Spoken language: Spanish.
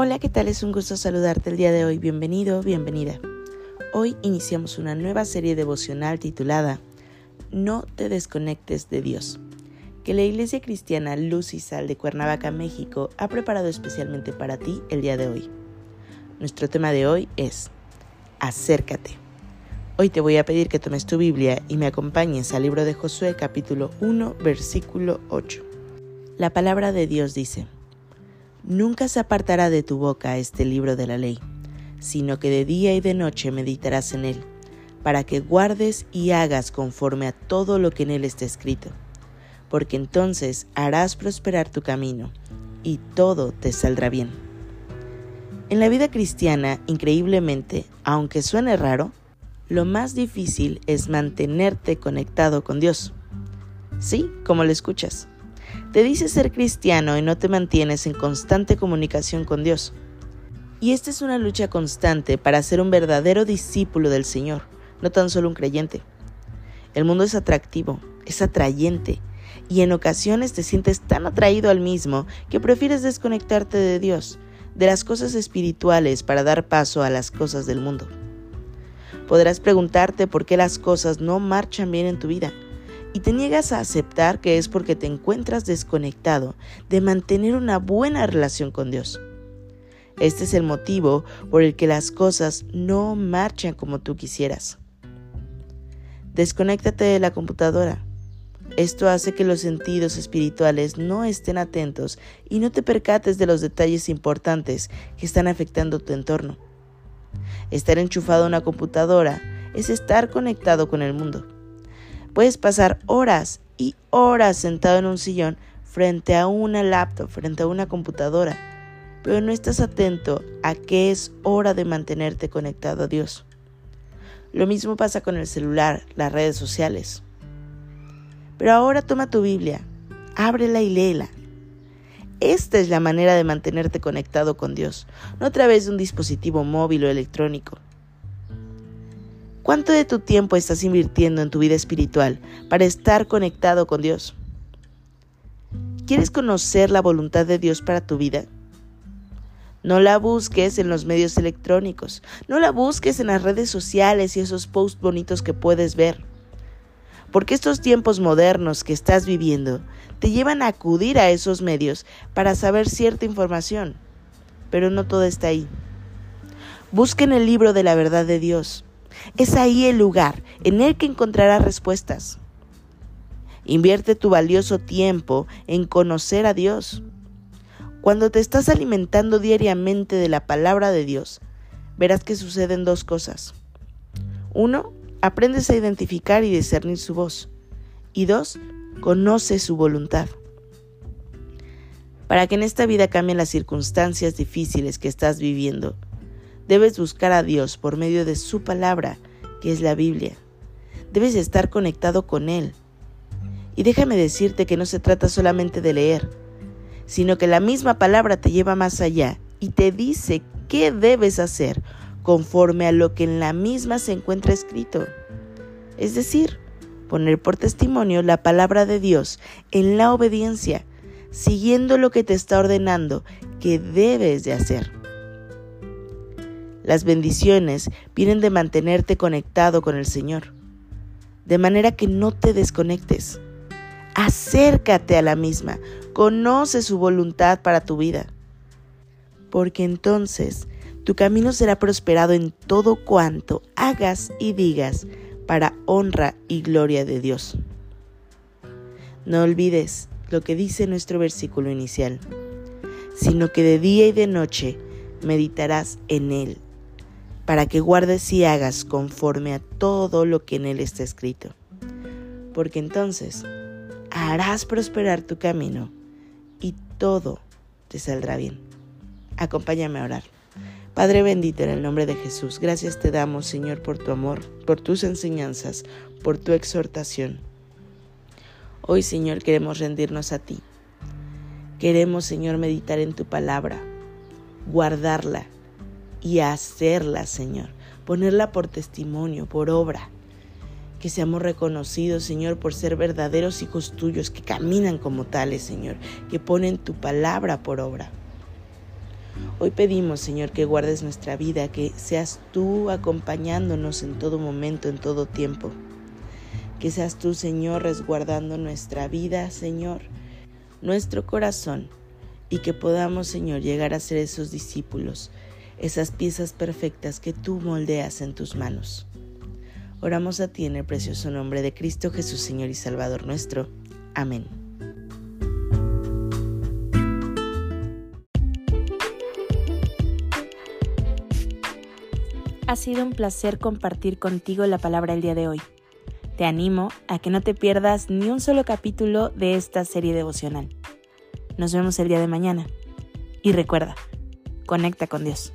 Hola, ¿qué tal? Es un gusto saludarte el día de hoy. Bienvenido, bienvenida. Hoy iniciamos una nueva serie devocional titulada No te desconectes de Dios, que la Iglesia Cristiana Luz y Sal de Cuernavaca, México, ha preparado especialmente para ti el día de hoy. Nuestro tema de hoy es Acércate. Hoy te voy a pedir que tomes tu Biblia y me acompañes al libro de Josué capítulo 1 versículo 8. La palabra de Dios dice, Nunca se apartará de tu boca este libro de la ley, sino que de día y de noche meditarás en él, para que guardes y hagas conforme a todo lo que en él está escrito, porque entonces harás prosperar tu camino, y todo te saldrá bien. En la vida cristiana, increíblemente, aunque suene raro, lo más difícil es mantenerte conectado con Dios. Sí, como lo escuchas. Te dices ser cristiano y no te mantienes en constante comunicación con Dios. Y esta es una lucha constante para ser un verdadero discípulo del Señor, no tan solo un creyente. El mundo es atractivo, es atrayente, y en ocasiones te sientes tan atraído al mismo que prefieres desconectarte de Dios, de las cosas espirituales para dar paso a las cosas del mundo. Podrás preguntarte por qué las cosas no marchan bien en tu vida y te niegas a aceptar que es porque te encuentras desconectado de mantener una buena relación con Dios. Este es el motivo por el que las cosas no marchan como tú quisieras. Desconéctate de la computadora. Esto hace que los sentidos espirituales no estén atentos y no te percates de los detalles importantes que están afectando tu entorno. Estar enchufado a una computadora es estar conectado con el mundo. Puedes pasar horas y horas sentado en un sillón frente a una laptop, frente a una computadora, pero no estás atento a que es hora de mantenerte conectado a Dios. Lo mismo pasa con el celular, las redes sociales. Pero ahora toma tu Biblia, ábrela y léela. Esta es la manera de mantenerte conectado con Dios, no a través de un dispositivo móvil o electrónico. ¿Cuánto de tu tiempo estás invirtiendo en tu vida espiritual para estar conectado con Dios? ¿Quieres conocer la voluntad de Dios para tu vida? No la busques en los medios electrónicos, no la busques en las redes sociales y esos posts bonitos que puedes ver. Porque estos tiempos modernos que estás viviendo te llevan a acudir a esos medios para saber cierta información, pero no todo está ahí. Busca en el libro de la verdad de Dios es ahí el lugar en el que encontrarás respuestas. Invierte tu valioso tiempo en conocer a Dios. Cuando te estás alimentando diariamente de la palabra de Dios, verás que suceden dos cosas. Uno, aprendes a identificar y discernir su voz. Y dos, conoces su voluntad. Para que en esta vida cambien las circunstancias difíciles que estás viviendo, Debes buscar a Dios por medio de su palabra, que es la Biblia. Debes estar conectado con Él. Y déjame decirte que no se trata solamente de leer, sino que la misma palabra te lleva más allá y te dice qué debes hacer conforme a lo que en la misma se encuentra escrito. Es decir, poner por testimonio la palabra de Dios en la obediencia, siguiendo lo que te está ordenando que debes de hacer. Las bendiciones vienen de mantenerte conectado con el Señor, de manera que no te desconectes. Acércate a la misma, conoce su voluntad para tu vida, porque entonces tu camino será prosperado en todo cuanto hagas y digas para honra y gloria de Dios. No olvides lo que dice nuestro versículo inicial, sino que de día y de noche meditarás en él para que guardes y hagas conforme a todo lo que en él está escrito. Porque entonces harás prosperar tu camino y todo te saldrá bien. Acompáñame a orar. Padre bendito en el nombre de Jesús, gracias te damos Señor por tu amor, por tus enseñanzas, por tu exhortación. Hoy Señor queremos rendirnos a ti. Queremos Señor meditar en tu palabra, guardarla y hacerla Señor, ponerla por testimonio, por obra. Que seamos reconocidos, Señor, por ser verdaderos hijos tuyos, que caminan como tales, Señor, que ponen tu palabra por obra. Hoy pedimos, Señor, que guardes nuestra vida, que seas tú acompañándonos en todo momento, en todo tiempo. Que seas tú, Señor, resguardando nuestra vida, Señor, nuestro corazón, y que podamos, Señor, llegar a ser esos discípulos, esas piezas perfectas que tú moldeas en tus manos. Oramos a ti en el precioso nombre de Cristo Jesús, Señor y Salvador nuestro. Amén. Ha sido un placer compartir contigo la palabra el día de hoy. Te animo a que no te pierdas ni un solo capítulo de esta serie devocional. Nos vemos el día de mañana. Y recuerda, conecta con Dios.